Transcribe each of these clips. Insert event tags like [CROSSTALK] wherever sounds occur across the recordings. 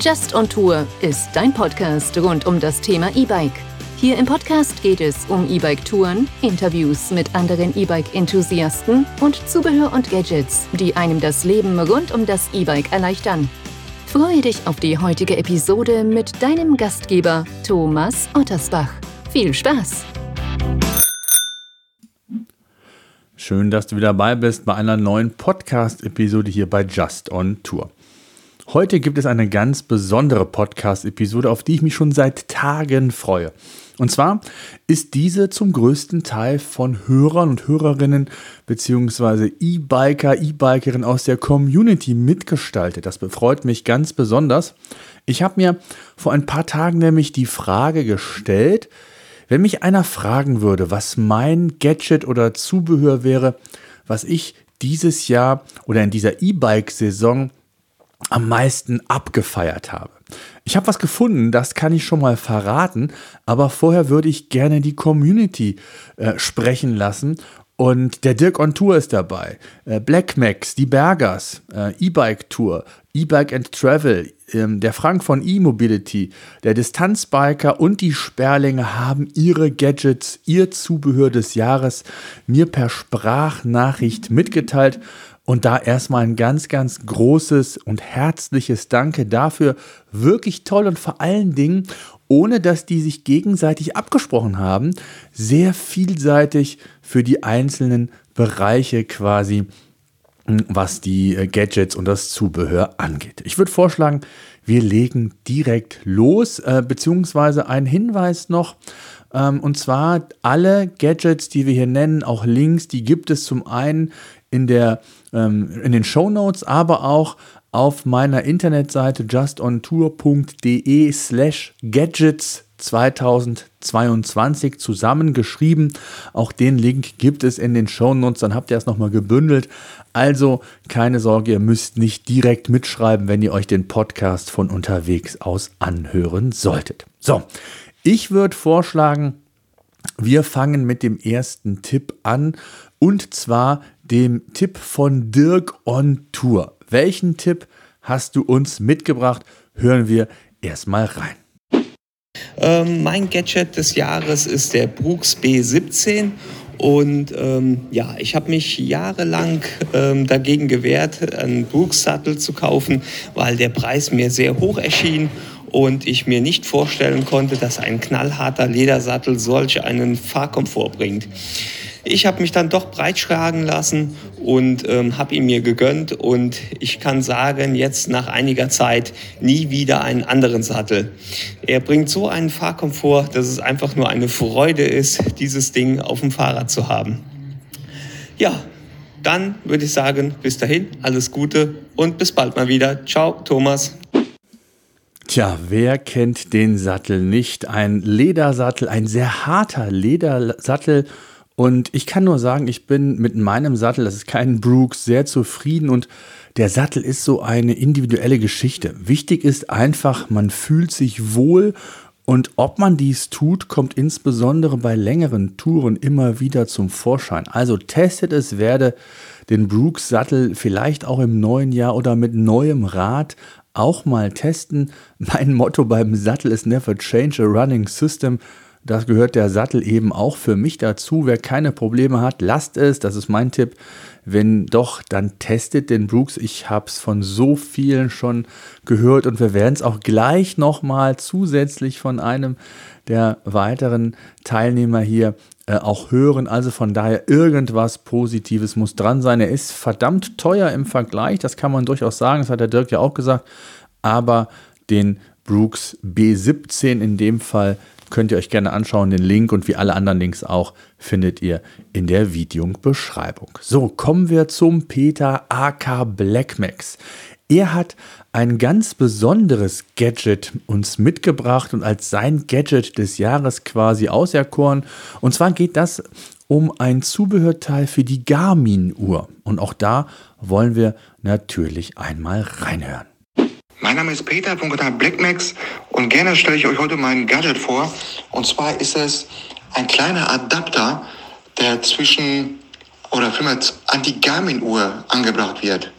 Just on Tour ist dein Podcast rund um das Thema E-Bike. Hier im Podcast geht es um E-Bike-Touren, Interviews mit anderen E-Bike-Enthusiasten und Zubehör und Gadgets, die einem das Leben rund um das E-Bike erleichtern. Freue dich auf die heutige Episode mit deinem Gastgeber Thomas Ottersbach. Viel Spaß! Schön, dass du wieder dabei bist bei einer neuen Podcast-Episode hier bei Just on Tour. Heute gibt es eine ganz besondere Podcast-Episode, auf die ich mich schon seit Tagen freue. Und zwar ist diese zum größten Teil von Hörern und Hörerinnen bzw. E-Biker, E-Bikerinnen aus der Community mitgestaltet. Das befreut mich ganz besonders. Ich habe mir vor ein paar Tagen nämlich die Frage gestellt, wenn mich einer fragen würde, was mein Gadget oder Zubehör wäre, was ich dieses Jahr oder in dieser E-Bike-Saison am meisten abgefeiert habe. Ich habe was gefunden, das kann ich schon mal verraten, aber vorher würde ich gerne die Community äh, sprechen lassen. Und der Dirk on Tour ist dabei, äh, Black Max, die Bergers, äh, E-Bike Tour, E-Bike and Travel, ähm, der Frank von E-Mobility, der Distanzbiker und die Sperlinge haben ihre Gadgets, ihr Zubehör des Jahres mir per Sprachnachricht mitgeteilt. Und da erstmal ein ganz, ganz großes und herzliches Danke dafür. Wirklich toll und vor allen Dingen, ohne dass die sich gegenseitig abgesprochen haben, sehr vielseitig für die einzelnen Bereiche quasi, hm, was die äh, Gadgets und das Zubehör angeht. Ich würde vorschlagen, wir legen direkt los, äh, beziehungsweise ein Hinweis noch, ähm, und zwar alle Gadgets, die wir hier nennen, auch Links, die gibt es zum einen in, der, ähm, in den Show Notes, aber auch auf meiner Internetseite justontour.de slash gadgets 2022 zusammengeschrieben. Auch den Link gibt es in den Show Notes, dann habt ihr es nochmal gebündelt. Also keine Sorge, ihr müsst nicht direkt mitschreiben, wenn ihr euch den Podcast von unterwegs aus anhören solltet. So, ich würde vorschlagen, wir fangen mit dem ersten Tipp an und zwar dem Tipp von Dirk on Tour. Welchen Tipp hast du uns mitgebracht? Hören wir erstmal rein. Ähm, mein Gadget des Jahres ist der Brooks B17 und ähm, ja, ich habe mich jahrelang ähm, dagegen gewehrt, einen Brooks-Sattel zu kaufen, weil der Preis mir sehr hoch erschien und ich mir nicht vorstellen konnte, dass ein knallharter Ledersattel solch einen Fahrkomfort bringt. Ich habe mich dann doch breitschlagen lassen und ähm, habe ihn mir gegönnt und ich kann sagen, jetzt nach einiger Zeit nie wieder einen anderen Sattel. Er bringt so einen Fahrkomfort, dass es einfach nur eine Freude ist, dieses Ding auf dem Fahrrad zu haben. Ja, dann würde ich sagen, bis dahin, alles Gute und bis bald mal wieder. Ciao, Thomas. Tja, wer kennt den Sattel nicht? Ein Ledersattel, ein sehr harter Ledersattel und ich kann nur sagen, ich bin mit meinem Sattel, das ist kein Brooks, sehr zufrieden und der Sattel ist so eine individuelle Geschichte. Wichtig ist einfach, man fühlt sich wohl und ob man dies tut, kommt insbesondere bei längeren Touren immer wieder zum Vorschein. Also testet es, werde den Brooks Sattel vielleicht auch im neuen Jahr oder mit neuem Rad auch mal testen. Mein Motto beim Sattel ist Never Change a Running System. Das gehört der Sattel eben auch für mich dazu. Wer keine Probleme hat, lasst es. Das ist mein Tipp. Wenn doch, dann testet den Brooks. Ich habe es von so vielen schon gehört und wir werden es auch gleich nochmal zusätzlich von einem der weiteren Teilnehmer hier äh, auch hören. Also von daher irgendwas Positives muss dran sein. Er ist verdammt teuer im Vergleich, das kann man durchaus sagen. Das hat der Dirk ja auch gesagt. Aber den Brooks B17 in dem Fall könnt ihr euch gerne anschauen. Den Link und wie alle anderen Links auch findet ihr in der Videobeschreibung. So, kommen wir zum Peter AK Blackmax. Er hat ein ganz besonderes Gadget uns mitgebracht und als sein Gadget des Jahres quasi auserkoren. Und zwar geht das um ein Zubehörteil für die Garmin-Uhr. Und auch da wollen wir natürlich einmal reinhören. Mein Name ist Peter vom Kanal Blackmax und gerne stelle ich euch heute mein Gadget vor. Und zwar ist es ein kleiner Adapter, der zwischen oder vielmehr an die Garmin-Uhr angebracht wird.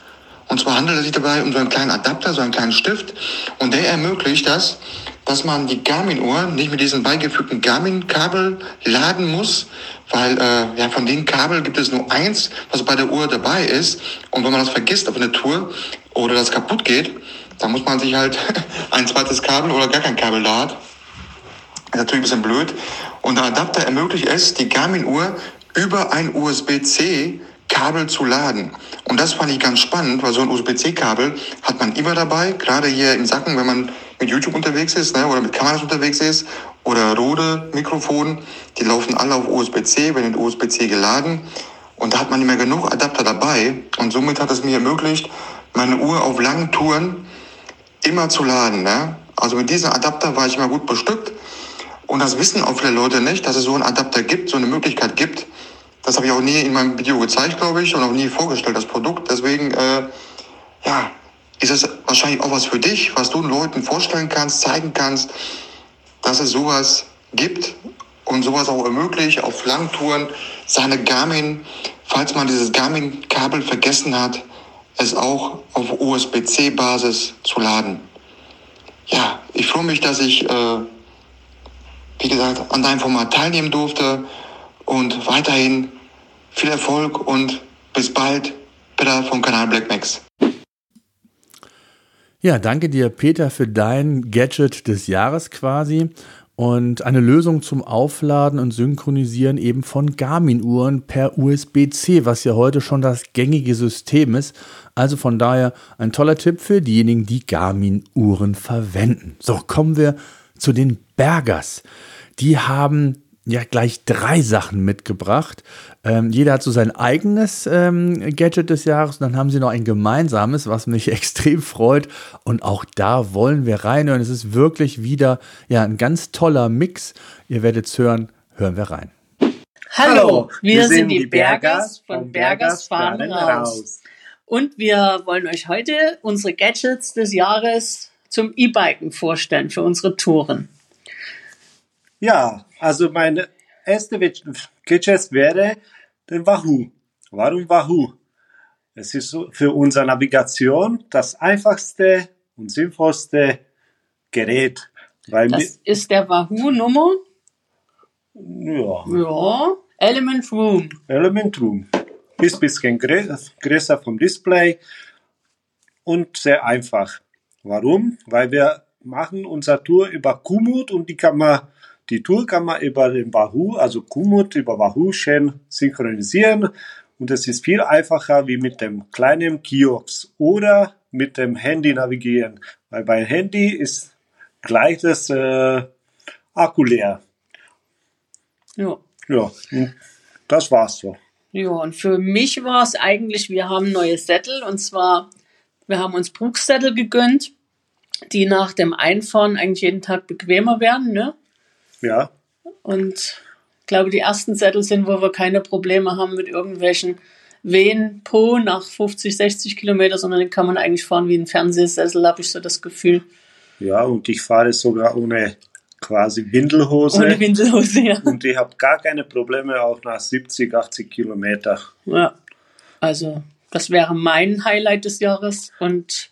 Und zwar handelt es sich dabei um so einen kleinen Adapter, so einen kleinen Stift. Und der ermöglicht das, dass man die Garmin-Uhr nicht mit diesem beigefügten Garmin-Kabel laden muss, weil äh, ja, von den Kabel gibt es nur eins, was bei der Uhr dabei ist. Und wenn man das vergisst auf einer Tour oder das kaputt geht, dann muss man sich halt [LAUGHS] ein zweites Kabel oder gar kein Kabel da hat. Ist natürlich ein bisschen blöd. Und der Adapter ermöglicht es, die Garmin-Uhr über ein USB-C Kabel zu laden. Und das fand ich ganz spannend, weil so ein USB-C-Kabel hat man immer dabei, gerade hier im Sacken, wenn man mit YouTube unterwegs ist ne, oder mit Kameras unterwegs ist oder Rode Mikrofon, die laufen alle auf USB-C, werden in USB-C geladen und da hat man mehr genug Adapter dabei und somit hat es mir ermöglicht, meine Uhr auf langen Touren immer zu laden. Ne? Also mit diesem Adapter war ich immer gut bestückt und das wissen auch viele Leute nicht, dass es so einen Adapter gibt, so eine Möglichkeit gibt. Das habe ich auch nie in meinem Video gezeigt, glaube ich, und auch nie vorgestellt, das Produkt. Deswegen, äh, ja, ist es wahrscheinlich auch was für dich, was du den Leuten vorstellen kannst, zeigen kannst, dass es sowas gibt und sowas auch ermöglicht, auf Langtouren seine Garmin, falls man dieses Garmin-Kabel vergessen hat, es auch auf USB-C-Basis zu laden. Ja, ich freue mich, dass ich, äh, wie gesagt, an deinem Format teilnehmen durfte und weiterhin viel Erfolg und bis bald. Peter vom Kanal BlackMax. Ja, danke dir, Peter, für dein Gadget des Jahres quasi und eine Lösung zum Aufladen und Synchronisieren eben von Garmin-Uhren per USB-C, was ja heute schon das gängige System ist. Also von daher ein toller Tipp für diejenigen, die Garmin-Uhren verwenden. So, kommen wir zu den Bergers. Die haben ja gleich drei Sachen mitgebracht. Ähm, jeder hat so sein eigenes ähm, Gadget des Jahres und dann haben sie noch ein gemeinsames, was mich [LAUGHS] extrem freut. Und auch da wollen wir reinhören. Es ist wirklich wieder ja, ein ganz toller Mix. Ihr werdet es hören. Hören wir rein. Hallo, wir, wir sind die Bergers von Bergers fahren raus. Und wir wollen euch heute unsere Gadgets des Jahres zum E-Biken vorstellen für unsere Touren. Ja, also meine erste Gadget wäre der Wahoo. Warum Wahoo? Es ist für unsere Navigation das einfachste und sinnvollste Gerät. Das ist der Wahoo-Nummer? Ja. Ja. Element Room. Element Room. Ist ein bisschen größer vom Display und sehr einfach. Warum? Weil wir machen unsere Tour über Komoot und die kann man die Tour kann man über den Wahoo, also Komoot über Wahoo schön synchronisieren und es ist viel einfacher wie mit dem kleinen Kiosk oder mit dem Handy navigieren, weil beim Handy ist gleich das äh, Akku leer. Ja. Ja, das war's so. Ja, und für mich war es eigentlich, wir haben neue Sättel und zwar, wir haben uns Brooks-Sättel gegönnt, die nach dem Einfahren eigentlich jeden Tag bequemer werden, ne? Ja. Und ich glaube, die ersten Sättel sind, wo wir keine Probleme haben mit irgendwelchen Wehen Po nach 50, 60 Kilometer, sondern den kann man eigentlich fahren wie ein Fernsehsessel, habe ich so das Gefühl. Ja, und ich fahre sogar ohne quasi Windelhose. Ohne Windelhose, ja. Und ich habe gar keine Probleme auch nach 70, 80 Kilometer. Ja, also das wäre mein Highlight des Jahres und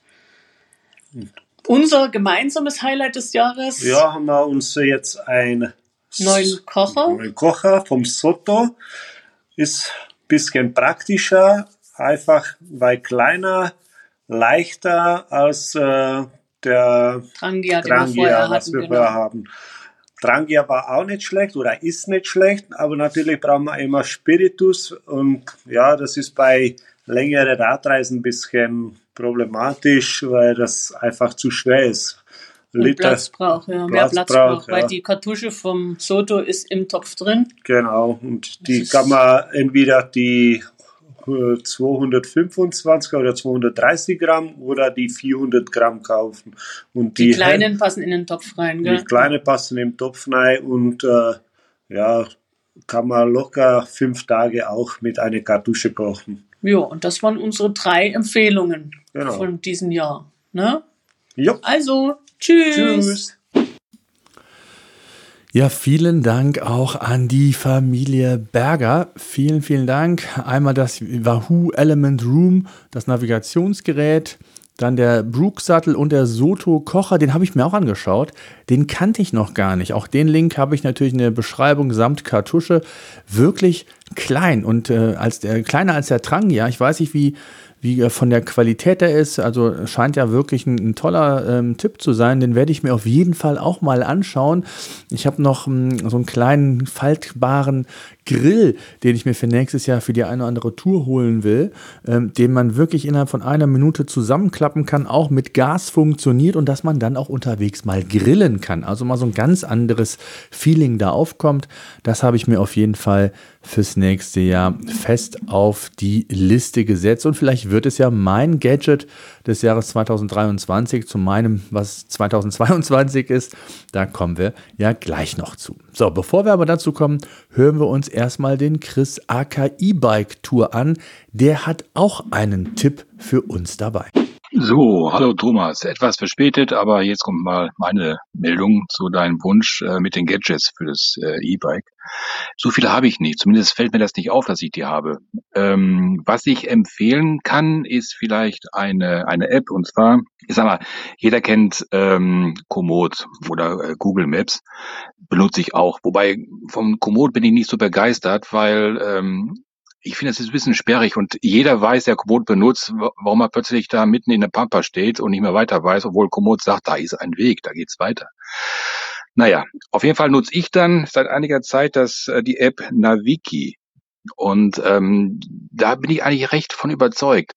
unser gemeinsames Highlight des Jahres. Ja, haben wir uns jetzt einen neuen Kocher. Neuen Kocher vom Soto. Ist ein bisschen praktischer, einfach weil kleiner, leichter als äh, der Trangia, Trangia was wir genau. vorher haben. Trangia war auch nicht schlecht oder ist nicht schlecht, aber natürlich brauchen wir immer Spiritus und ja, das ist bei längeren Radreisen ein bisschen problematisch, weil das einfach zu schwer ist. Und Platz braucht, ja, Platz mehr Platz braucht, weil ja. die Kartusche vom Soto ist im Topf drin. Genau, und die kann man entweder die 225 oder 230 Gramm oder die 400 Gramm kaufen. Und die, die kleinen passen in den Topf rein, gell? Die kleinen passen im Topf rein und äh, ja, kann man locker fünf Tage auch mit einer Kartusche kochen. Ja, und das waren unsere drei Empfehlungen genau. von diesem Jahr. Ne? Ja. Also, tschüss. tschüss. Ja, vielen Dank auch an die Familie Berger. Vielen, vielen Dank. Einmal das Wahoo Element Room, das Navigationsgerät, dann der Brook-Sattel und der Soto-Kocher, den habe ich mir auch angeschaut. Den kannte ich noch gar nicht. Auch den Link habe ich natürlich in der Beschreibung samt Kartusche. Wirklich klein und äh, als der, kleiner als der Trang, ja. Ich weiß nicht, wie wie er von der Qualität er ist. Also scheint ja wirklich ein, ein toller ähm, Tipp zu sein. Den werde ich mir auf jeden Fall auch mal anschauen. Ich habe noch ähm, so einen kleinen faltbaren Grill, den ich mir für nächstes Jahr für die eine oder andere Tour holen will, ähm, den man wirklich innerhalb von einer Minute zusammenklappen kann, auch mit Gas funktioniert und dass man dann auch unterwegs mal grillen kann. Also mal so ein ganz anderes Feeling da aufkommt. Das habe ich mir auf jeden Fall fürs nächste Jahr fest auf die Liste gesetzt. Und vielleicht wird es ja mein Gadget des Jahres 2023 zu meinem, was 2022 ist. Da kommen wir ja gleich noch zu. So, bevor wir aber dazu kommen, hören wir uns erstmal den Chris AK E-Bike Tour an. Der hat auch einen Tipp für uns dabei. So, hallo Thomas. Etwas verspätet, aber jetzt kommt mal meine Meldung zu deinem Wunsch äh, mit den Gadgets für das äh, E-Bike. So viele habe ich nicht. Zumindest fällt mir das nicht auf, dass ich die habe. Ähm, was ich empfehlen kann, ist vielleicht eine, eine App. Und zwar, ich sag mal, jeder kennt ähm, Komoot oder äh, Google Maps. Benutze ich auch. Wobei vom Komoot bin ich nicht so begeistert, weil ähm, ich finde, es ist ein bisschen sperrig und jeder weiß, der Komoot benutzt, warum er plötzlich da mitten in der Pampa steht und nicht mehr weiter weiß, obwohl Komoot sagt, da ist ein Weg, da geht's weiter. Naja, auf jeden Fall nutze ich dann seit einiger Zeit das, äh, die App Naviki. Und ähm, da bin ich eigentlich recht von überzeugt.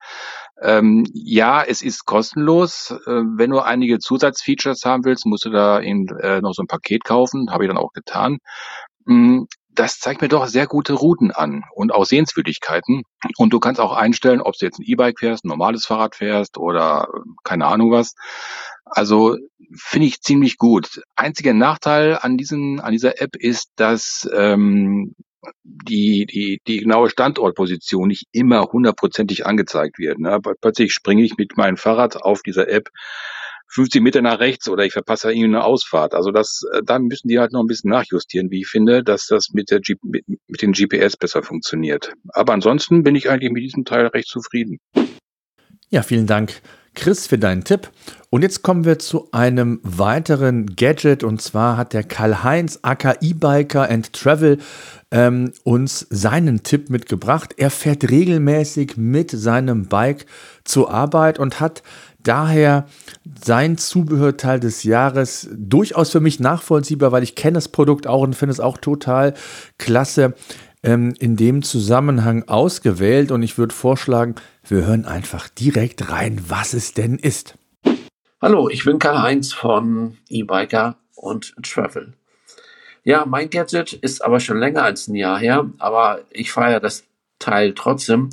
Ähm, ja, es ist kostenlos. Äh, wenn du einige Zusatzfeatures haben willst, musst du da eben äh, noch so ein Paket kaufen. Habe ich dann auch getan. Das zeigt mir doch sehr gute Routen an und auch Sehenswürdigkeiten. Und du kannst auch einstellen, ob du jetzt ein E-Bike fährst, ein normales Fahrrad fährst oder keine Ahnung was. Also finde ich ziemlich gut. Einziger Nachteil an diesem an dieser App ist, dass ähm, die, die, die genaue Standortposition nicht immer hundertprozentig angezeigt wird. Ne? Plötzlich springe ich mit meinem Fahrrad auf dieser App 50 Meter nach rechts oder ich verpasse irgendwie eine Ausfahrt. Also das, äh, da müssen die halt noch ein bisschen nachjustieren, wie ich finde, dass das mit der G mit, mit den GPS besser funktioniert. Aber ansonsten bin ich eigentlich mit diesem Teil recht zufrieden. Ja, vielen Dank, Chris, für deinen Tipp. Und jetzt kommen wir zu einem weiteren Gadget und zwar hat der Karl-Heinz AKI Biker and Travel ähm, uns seinen Tipp mitgebracht. Er fährt regelmäßig mit seinem Bike zur Arbeit und hat daher sein Zubehörteil des Jahres durchaus für mich nachvollziehbar, weil ich kenne das Produkt auch und finde es auch total klasse ähm, in dem Zusammenhang ausgewählt. Und ich würde vorschlagen, wir hören einfach direkt rein, was es denn ist. Hallo, ich bin Karl-Heinz von E-Biker und Travel. Ja, mein Gadget ist aber schon länger als ein Jahr her, aber ich feiere das Teil trotzdem.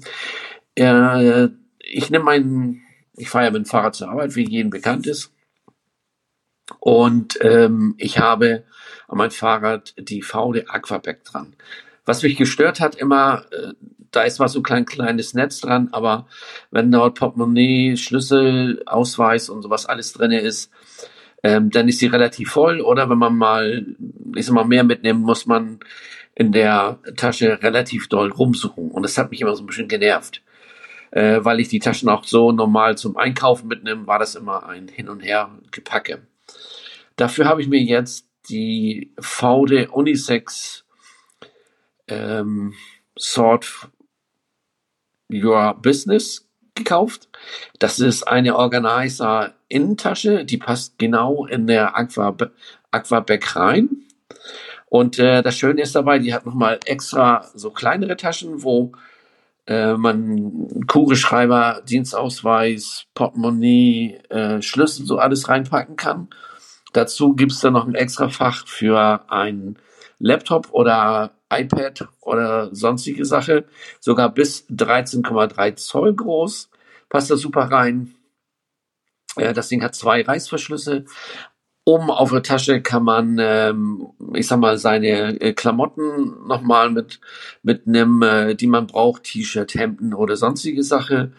Äh, ich nehme meinen ich fahre ja mit dem Fahrrad zur Arbeit, wie jedem bekannt ist. Und ähm, ich habe an mein Fahrrad die VD Aquaback dran. Was mich gestört hat immer, äh, da ist mal so ein klein, kleines Netz dran, aber wenn dort Portemonnaie, Schlüssel, Ausweis und sowas alles drin ist, ähm, dann ist die relativ voll. Oder wenn man mal, ich sag mal, mehr mitnehmen, muss man in der Tasche relativ doll rumsuchen. Und das hat mich immer so ein bisschen genervt äh, weil ich die Taschen auch so normal zum Einkaufen mitnehme, war das immer ein Hin und Her Gepacke. Dafür habe ich mir jetzt die VD Unisex ähm, Sort Your Business gekauft. Das ist eine Organizer Innentasche, die passt genau in der Aqua, Aquaback rein. Und äh, das Schöne ist dabei, die hat nochmal extra so kleinere Taschen, wo äh, man Kugelschreiber, Dienstausweis, Portemonnaie, äh, Schlüssel, so alles reinpacken kann. Dazu gibt's dann noch ein extra Fach für ein Laptop oder iPad oder sonstige Sache. Sogar bis 13,3 Zoll groß. Passt da super rein. Äh, das Ding hat zwei Reißverschlüsse. Oben auf der Tasche kann man, ähm, ich sag mal, seine äh, Klamotten nochmal mit mitnehmen, äh, die man braucht, T-Shirt, Hemden oder sonstige Sache.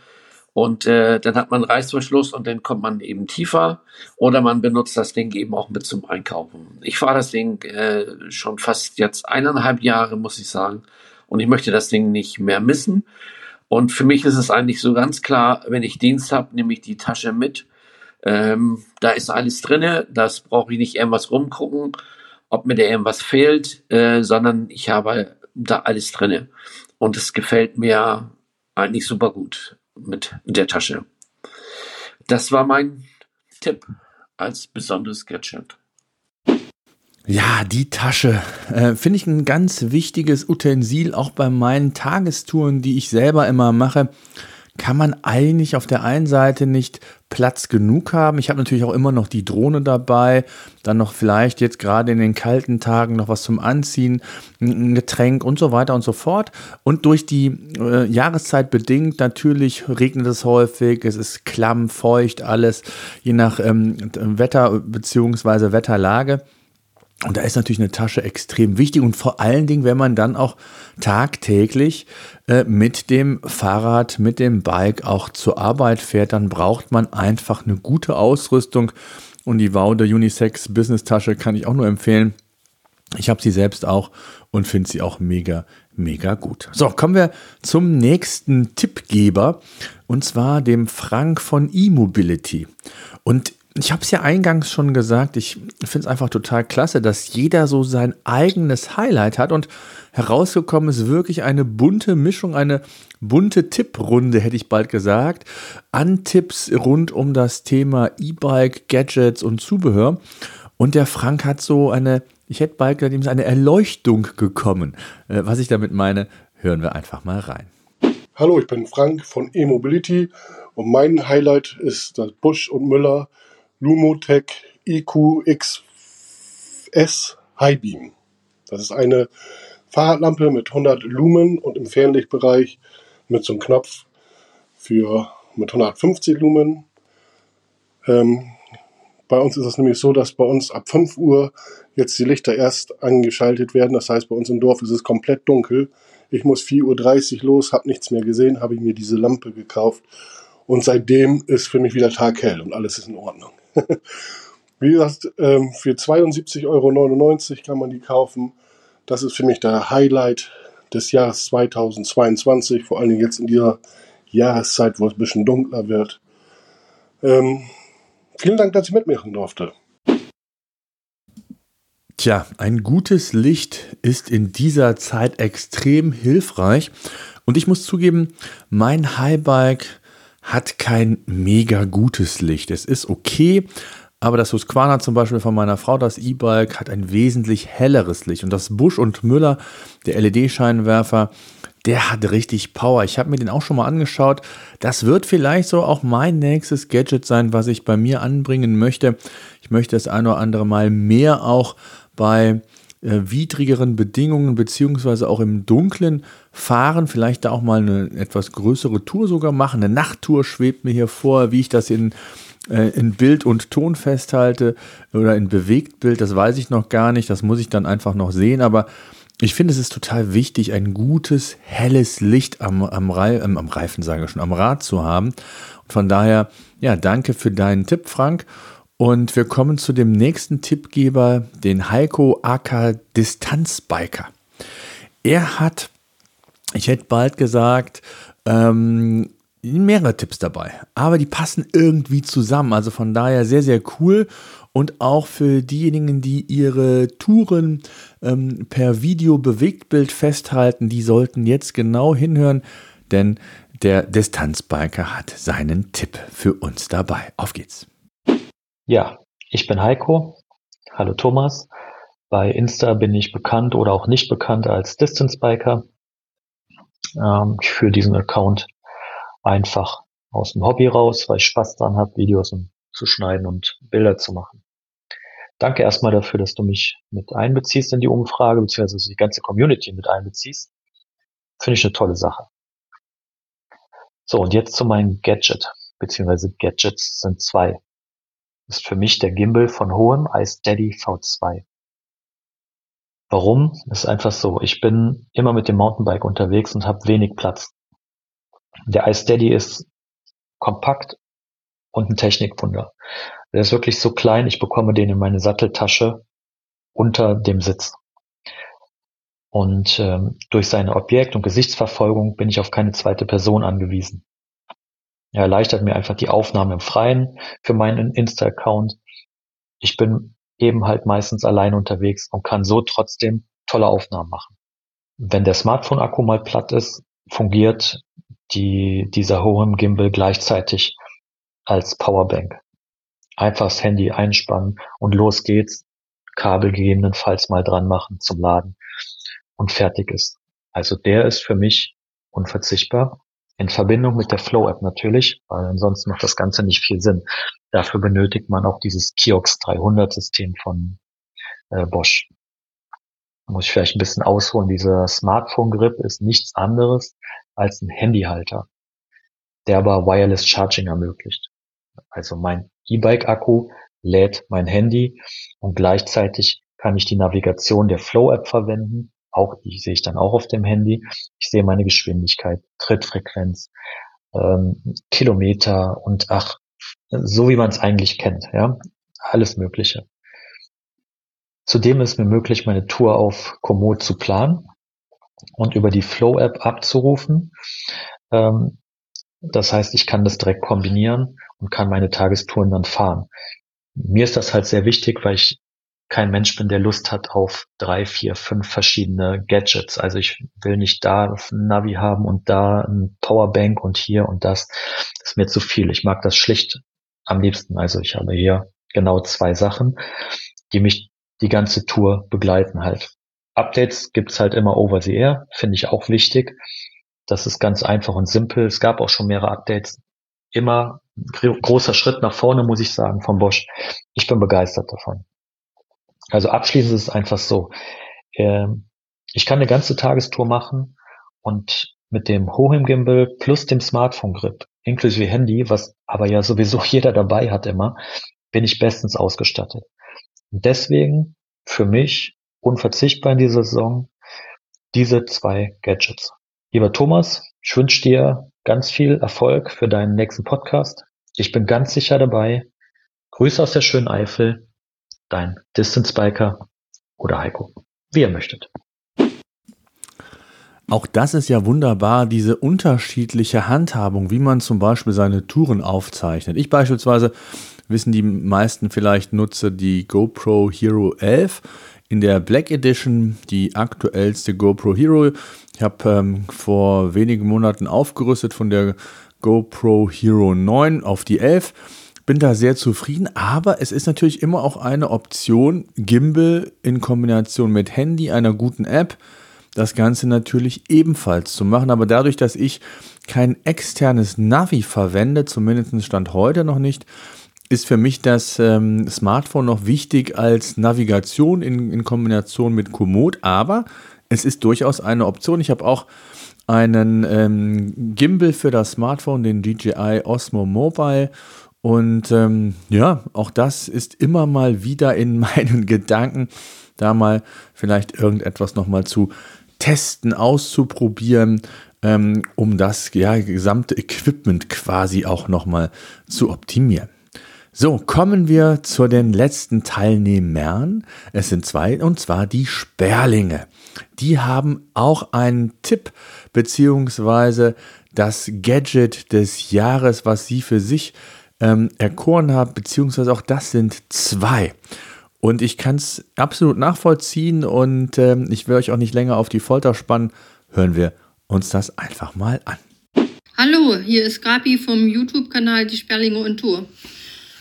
Und äh, dann hat man Reißverschluss und dann kommt man eben tiefer oder man benutzt das Ding eben auch mit zum Einkaufen. Ich fahre das Ding äh, schon fast jetzt eineinhalb Jahre, muss ich sagen. Und ich möchte das Ding nicht mehr missen. Und für mich ist es eigentlich so ganz klar, wenn ich Dienst habe, nehme ich die Tasche mit. Ähm, da ist alles drinne, das brauche ich nicht irgendwas rumgucken, ob mir da irgendwas fehlt, äh, sondern ich habe da alles drinne. Und es gefällt mir eigentlich super gut mit der Tasche. Das war mein Tipp als besonderes Gadget. Ja, die Tasche äh, finde ich ein ganz wichtiges Utensil, auch bei meinen Tagestouren, die ich selber immer mache kann man eigentlich auf der einen Seite nicht Platz genug haben. Ich habe natürlich auch immer noch die Drohne dabei, dann noch vielleicht jetzt gerade in den kalten Tagen noch was zum Anziehen, ein Getränk und so weiter und so fort. Und durch die äh, Jahreszeit bedingt natürlich regnet es häufig, es ist klamm, feucht, alles je nach ähm, Wetter bzw. Wetterlage. Und da ist natürlich eine Tasche extrem wichtig und vor allen Dingen, wenn man dann auch tagtäglich äh, mit dem Fahrrad, mit dem Bike auch zur Arbeit fährt, dann braucht man einfach eine gute Ausrüstung. Und die Waude Unisex Business Tasche kann ich auch nur empfehlen. Ich habe sie selbst auch und finde sie auch mega, mega gut. So, kommen wir zum nächsten Tippgeber und zwar dem Frank von E-Mobility. Und ich habe es ja eingangs schon gesagt, ich finde es einfach total klasse, dass jeder so sein eigenes Highlight hat und herausgekommen ist wirklich eine bunte Mischung, eine bunte Tipprunde, hätte ich bald gesagt, an Tipps rund um das Thema E-Bike, Gadgets und Zubehör. Und der Frank hat so eine, ich hätte bald gesagt, ihm ist eine Erleuchtung gekommen. Äh, was ich damit meine, hören wir einfach mal rein. Hallo, ich bin Frank von E-Mobility und mein Highlight ist das Busch und Müller Lumotec IQ-XS Highbeam. Das ist eine Fahrradlampe mit 100 Lumen und im Fernlichtbereich mit so einem Knopf für mit 150 Lumen. Ähm, bei uns ist es nämlich so, dass bei uns ab 5 Uhr jetzt die Lichter erst angeschaltet werden. Das heißt, bei uns im Dorf ist es komplett dunkel. Ich muss 4.30 Uhr los, habe nichts mehr gesehen, habe ich mir diese Lampe gekauft. Und seitdem ist für mich wieder taghell und alles ist in Ordnung. [LAUGHS] Wie gesagt, ähm, für 72,99 Euro kann man die kaufen. Das ist für mich der Highlight des Jahres 2022, vor allen Dingen jetzt in dieser Jahreszeit, wo es ein bisschen dunkler wird. Ähm, vielen Dank, dass ich mitmachen durfte. Tja, ein gutes Licht ist in dieser Zeit extrem hilfreich. Und ich muss zugeben, mein Highbike hat kein mega gutes Licht. Es ist okay, aber das Husqvarna zum Beispiel von meiner Frau, das E-Bike, hat ein wesentlich helleres Licht. Und das Busch und Müller, der LED-Scheinwerfer, der hat richtig Power. Ich habe mir den auch schon mal angeschaut. Das wird vielleicht so auch mein nächstes Gadget sein, was ich bei mir anbringen möchte. Ich möchte das ein oder andere Mal mehr auch bei widrigeren Bedingungen beziehungsweise auch im Dunklen fahren, vielleicht da auch mal eine etwas größere Tour sogar machen. Eine Nachttour schwebt mir hier vor, wie ich das in, äh, in Bild und Ton festhalte oder in Bewegtbild, das weiß ich noch gar nicht, das muss ich dann einfach noch sehen, aber ich finde, es ist total wichtig, ein gutes, helles Licht am, am, Re ähm, am Reifen, sage ich schon, am Rad zu haben. Und von daher, ja, danke für deinen Tipp, Frank. Und wir kommen zu dem nächsten Tippgeber, den Heiko AK Distanzbiker. Er hat, ich hätte bald gesagt, ähm, mehrere Tipps dabei, aber die passen irgendwie zusammen. Also von daher sehr, sehr cool. Und auch für diejenigen, die ihre Touren ähm, per Video-Bewegtbild festhalten, die sollten jetzt genau hinhören, denn der Distanzbiker hat seinen Tipp für uns dabei. Auf geht's. Ja, ich bin Heiko. Hallo Thomas. Bei Insta bin ich bekannt oder auch nicht bekannt als Distance Biker. Ähm, ich führe diesen Account einfach aus dem Hobby raus, weil ich Spaß daran habe, Videos zu schneiden und Bilder zu machen. Danke erstmal dafür, dass du mich mit einbeziehst in die Umfrage, beziehungsweise die ganze Community mit einbeziehst. Finde ich eine tolle Sache. So, und jetzt zu meinem Gadget, beziehungsweise Gadgets sind zwei ist für mich der Gimbal von Hohem iSteady V2. Warum? Ist einfach so. Ich bin immer mit dem Mountainbike unterwegs und habe wenig Platz. Der iSteady ist kompakt und ein Technikwunder. Der ist wirklich so klein, ich bekomme den in meine Satteltasche unter dem Sitz. Und ähm, durch seine Objekt- und Gesichtsverfolgung bin ich auf keine zweite Person angewiesen. Er erleichtert mir einfach die Aufnahme im Freien für meinen Insta-Account. Ich bin eben halt meistens allein unterwegs und kann so trotzdem tolle Aufnahmen machen. Wenn der Smartphone-Akku mal platt ist, fungiert die, dieser Home Gimbal gleichzeitig als Powerbank. Einfach das Handy einspannen und los geht's. Kabel gegebenenfalls mal dran machen zum Laden und fertig ist. Also der ist für mich unverzichtbar. In Verbindung mit der Flow App natürlich, weil ansonsten macht das Ganze nicht viel Sinn. Dafür benötigt man auch dieses Kiox 300 System von äh, Bosch. Da muss ich vielleicht ein bisschen ausholen. Dieser Smartphone Grip ist nichts anderes als ein Handyhalter, der aber Wireless Charging ermöglicht. Also mein E-Bike Akku lädt mein Handy und gleichzeitig kann ich die Navigation der Flow App verwenden auch, die sehe ich dann auch auf dem Handy. Ich sehe meine Geschwindigkeit, Trittfrequenz, ähm, Kilometer und ach, so wie man es eigentlich kennt, ja, alles Mögliche. Zudem ist mir möglich, meine Tour auf Komoot zu planen und über die Flow-App abzurufen. Ähm, das heißt, ich kann das direkt kombinieren und kann meine Tagestouren dann fahren. Mir ist das halt sehr wichtig, weil ich kein Mensch bin, der Lust hat auf drei, vier, fünf verschiedene Gadgets. Also ich will nicht da ein Navi haben und da ein Powerbank und hier und das. Das ist mir zu viel. Ich mag das schlicht am liebsten. Also ich habe hier genau zwei Sachen, die mich die ganze Tour begleiten halt. Updates gibt's halt immer over the air, finde ich auch wichtig. Das ist ganz einfach und simpel. Es gab auch schon mehrere Updates. Immer großer Schritt nach vorne, muss ich sagen, von Bosch. Ich bin begeistert davon. Also abschließend ist es einfach so, ähm, ich kann eine ganze Tagestour machen und mit dem Hohem Gimbal plus dem Smartphone Grip inklusive Handy, was aber ja sowieso [LAUGHS] jeder dabei hat immer, bin ich bestens ausgestattet. Und deswegen für mich unverzichtbar in dieser Saison diese zwei Gadgets. Lieber Thomas, ich wünsche dir ganz viel Erfolg für deinen nächsten Podcast. Ich bin ganz sicher dabei. Grüße aus der schönen Eifel dein Distance Biker oder Heiko, wie ihr möchtet. Auch das ist ja wunderbar, diese unterschiedliche Handhabung, wie man zum Beispiel seine Touren aufzeichnet. Ich beispielsweise, wissen die meisten vielleicht, nutze die GoPro Hero 11 in der Black Edition, die aktuellste GoPro Hero. Ich habe ähm, vor wenigen Monaten aufgerüstet von der GoPro Hero 9 auf die 11 bin da sehr zufrieden, aber es ist natürlich immer auch eine Option, Gimbal in Kombination mit Handy, einer guten App, das Ganze natürlich ebenfalls zu machen. Aber dadurch, dass ich kein externes Navi verwende, zumindest stand heute noch nicht, ist für mich das ähm, Smartphone noch wichtig als Navigation in, in Kombination mit Komoot, aber es ist durchaus eine Option. Ich habe auch einen ähm, Gimbal für das Smartphone, den DJI Osmo Mobile und ähm, ja, auch das ist immer mal wieder in [LAUGHS] meinen Gedanken, da mal vielleicht irgendetwas nochmal zu testen, auszuprobieren, ähm, um das ja, gesamte Equipment quasi auch nochmal zu optimieren. So, kommen wir zu den letzten Teilnehmern. Es sind zwei, und zwar die Sperlinge. Die haben auch einen Tipp beziehungsweise das Gadget des Jahres, was sie für sich ähm, erkoren habe, beziehungsweise auch das sind zwei. Und ich kann es absolut nachvollziehen und ähm, ich will euch auch nicht länger auf die Folter spannen. Hören wir uns das einfach mal an. Hallo, hier ist Gabi vom YouTube-Kanal Die Sperlinge und Tour.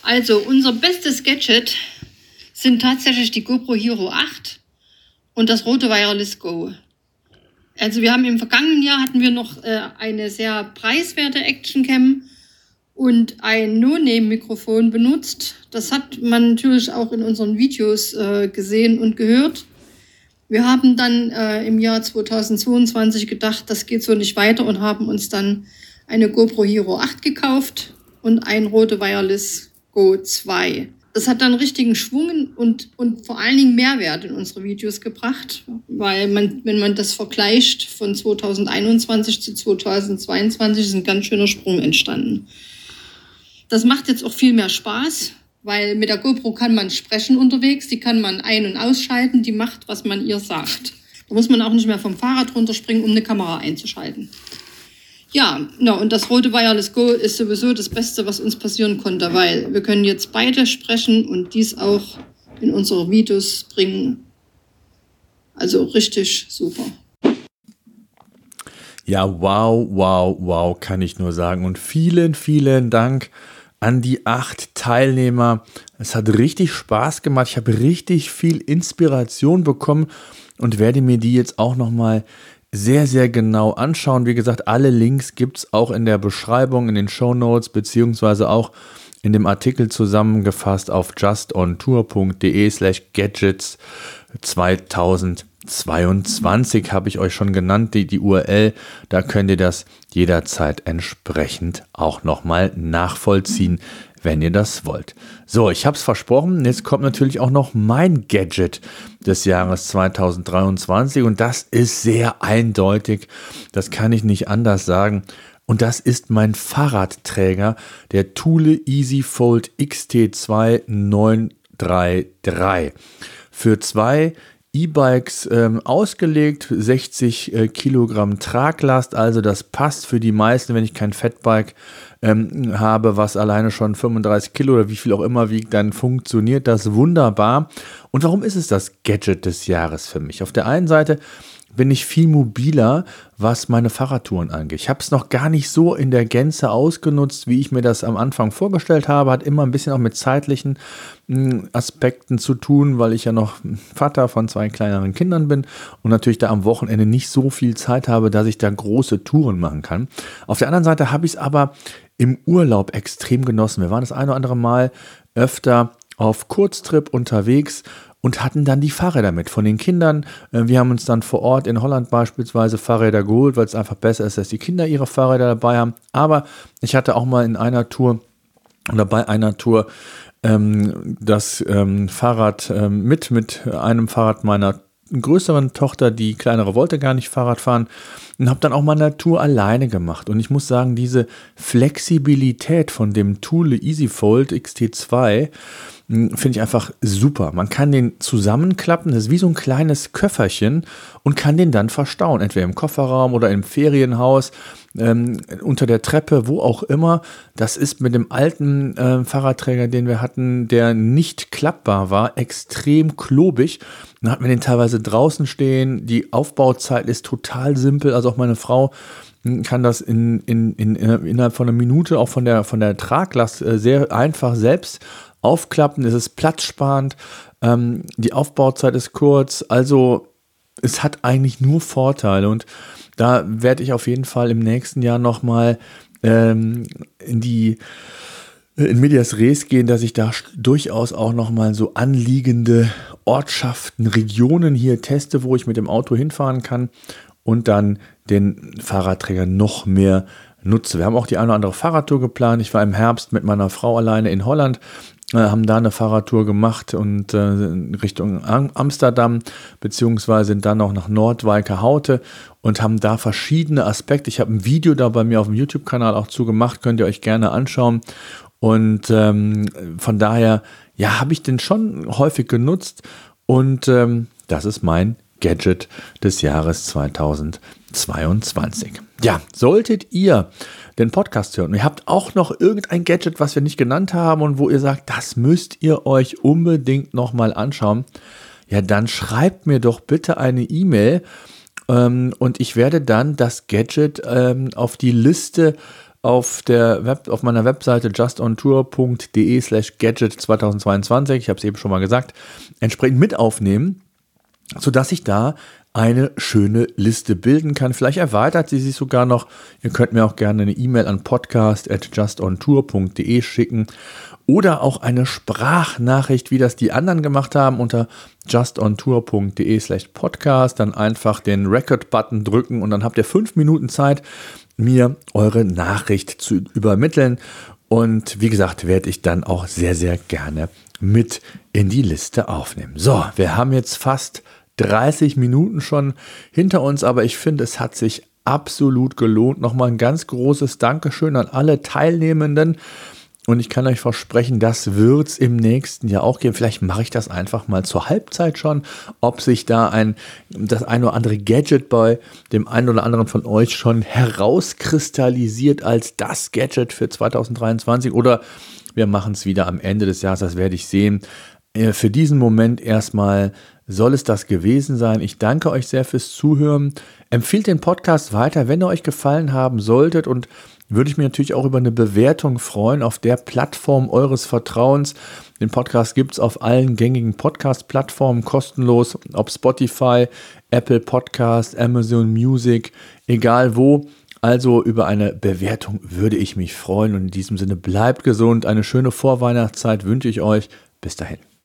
Also, unser bestes Gadget sind tatsächlich die GoPro Hero 8 und das rote Wireless Go. Also wir haben im vergangenen Jahr hatten wir noch äh, eine sehr preiswerte Action Cam und ein No-Name-Mikrofon benutzt. Das hat man natürlich auch in unseren Videos äh, gesehen und gehört. Wir haben dann äh, im Jahr 2022 gedacht, das geht so nicht weiter und haben uns dann eine GoPro Hero 8 gekauft und ein Rode Wireless Go 2. Das hat dann richtigen Schwung und, und vor allen Dingen Mehrwert in unsere Videos gebracht, weil man, wenn man das vergleicht von 2021 zu 2022, ist ein ganz schöner Sprung entstanden. Das macht jetzt auch viel mehr Spaß, weil mit der GoPro kann man sprechen unterwegs, die kann man ein- und ausschalten, die macht, was man ihr sagt. Da muss man auch nicht mehr vom Fahrrad runterspringen, um eine Kamera einzuschalten. Ja, na, und das rote Wireless Go ist sowieso das Beste, was uns passieren konnte, weil wir können jetzt beide sprechen und dies auch in unsere Videos bringen. Also richtig super. Ja, wow, wow, wow, kann ich nur sagen. Und vielen, vielen Dank an die acht Teilnehmer. Es hat richtig Spaß gemacht. Ich habe richtig viel Inspiration bekommen und werde mir die jetzt auch nochmal sehr, sehr genau anschauen. Wie gesagt, alle Links gibt es auch in der Beschreibung, in den Show Notes, beziehungsweise auch in dem Artikel zusammengefasst auf justontour.de slash gadgets 2000. 22 habe ich euch schon genannt, die, die URL. Da könnt ihr das jederzeit entsprechend auch nochmal nachvollziehen, wenn ihr das wollt. So, ich habe es versprochen. Jetzt kommt natürlich auch noch mein Gadget des Jahres 2023 und das ist sehr eindeutig. Das kann ich nicht anders sagen. Und das ist mein Fahrradträger, der Thule Easy Fold XT2 933. Für zwei E-Bikes ähm, ausgelegt, 60 äh, Kilogramm Traglast, also das passt für die meisten, wenn ich kein Fettbike ähm, habe, was alleine schon 35 Kilo oder wie viel auch immer wiegt, dann funktioniert das wunderbar. Und warum ist es das Gadget des Jahres für mich? Auf der einen Seite bin ich viel mobiler, was meine Fahrradtouren angeht. Ich habe es noch gar nicht so in der Gänze ausgenutzt, wie ich mir das am Anfang vorgestellt habe. Hat immer ein bisschen auch mit zeitlichen hm, Aspekten zu tun, weil ich ja noch Vater von zwei kleineren Kindern bin und natürlich da am Wochenende nicht so viel Zeit habe, dass ich da große Touren machen kann. Auf der anderen Seite habe ich es aber im Urlaub extrem genossen. Wir waren das eine oder andere Mal öfter auf Kurztrip unterwegs und hatten dann die Fahrräder mit von den Kindern. Äh, wir haben uns dann vor Ort in Holland beispielsweise Fahrräder geholt, weil es einfach besser ist, dass die Kinder ihre Fahrräder dabei haben. Aber ich hatte auch mal in einer Tour oder bei einer Tour ähm, das ähm, Fahrrad ähm, mit, mit einem Fahrrad meiner größeren Tochter, die kleinere wollte gar nicht Fahrrad fahren und habe dann auch mal eine Tour alleine gemacht. Und ich muss sagen, diese Flexibilität von dem Thule EasyFold XT2, hm, finde ich einfach super. Man kann den zusammenklappen, das ist wie so ein kleines Köfferchen und kann den dann verstauen, entweder im Kofferraum oder im Ferienhaus, ähm, unter der Treppe, wo auch immer. Das ist mit dem alten äh, Fahrradträger, den wir hatten, der nicht klappbar war, extrem klobig. Dann hatten wir den teilweise draußen stehen. Die Aufbauzeit ist total simpel. Also auch meine Frau hm, kann das in, in, in, innerhalb von einer Minute auch von der, von der Traglast äh, sehr einfach selbst aufklappen, es ist platzsparend, ähm, die Aufbauzeit ist kurz, also es hat eigentlich nur Vorteile. Und da werde ich auf jeden Fall im nächsten Jahr nochmal ähm, in die in Medias Res gehen, dass ich da durchaus auch nochmal so anliegende Ortschaften, Regionen hier teste, wo ich mit dem Auto hinfahren kann. Und dann den Fahrradträger noch mehr nutze. Wir haben auch die eine oder andere Fahrradtour geplant. Ich war im Herbst mit meiner Frau alleine in Holland äh, haben da eine Fahrradtour gemacht und äh, Richtung Amsterdam, beziehungsweise sind dann auch nach Nordwalke-Haute und haben da verschiedene Aspekte. Ich habe ein Video da bei mir auf dem YouTube-Kanal auch zugemacht, könnt ihr euch gerne anschauen. Und ähm, von daher, ja, habe ich den schon häufig genutzt und ähm, das ist mein Gadget des Jahres 2022. Ja, solltet ihr den Podcast hören und ihr habt auch noch irgendein Gadget, was wir nicht genannt haben und wo ihr sagt, das müsst ihr euch unbedingt nochmal anschauen, ja, dann schreibt mir doch bitte eine E-Mail ähm, und ich werde dann das Gadget ähm, auf die Liste auf der Web, auf meiner Webseite justontour.de slash gadget 2022, ich habe es eben schon mal gesagt, entsprechend mit aufnehmen, sodass ich da eine schöne Liste bilden kann. Vielleicht erweitert sie sich sogar noch. Ihr könnt mir auch gerne eine E-Mail an podcast.justontour.de schicken oder auch eine Sprachnachricht, wie das die anderen gemacht haben, unter justontour.de slash podcast. Dann einfach den Record-Button drücken und dann habt ihr fünf Minuten Zeit, mir eure Nachricht zu übermitteln. Und wie gesagt, werde ich dann auch sehr, sehr gerne mit in die Liste aufnehmen. So, wir haben jetzt fast 30 Minuten schon hinter uns, aber ich finde, es hat sich absolut gelohnt. Nochmal ein ganz großes Dankeschön an alle Teilnehmenden. Und ich kann euch versprechen, das wird es im nächsten Jahr auch geben. Vielleicht mache ich das einfach mal zur Halbzeit schon, ob sich da ein, das ein oder andere Gadget bei dem einen oder anderen von euch schon herauskristallisiert als das Gadget für 2023 oder wir machen es wieder am Ende des Jahres, das werde ich sehen. Äh, für diesen Moment erstmal soll es das gewesen sein. Ich danke euch sehr fürs Zuhören. Empfiehlt den Podcast weiter, wenn er euch gefallen haben solltet und würde ich mich natürlich auch über eine Bewertung freuen auf der Plattform eures Vertrauens. Den Podcast gibt es auf allen gängigen Podcast-Plattformen kostenlos, ob Spotify, Apple Podcast, Amazon Music, egal wo. Also über eine Bewertung würde ich mich freuen und in diesem Sinne bleibt gesund. Eine schöne Vorweihnachtszeit wünsche ich euch. Bis dahin.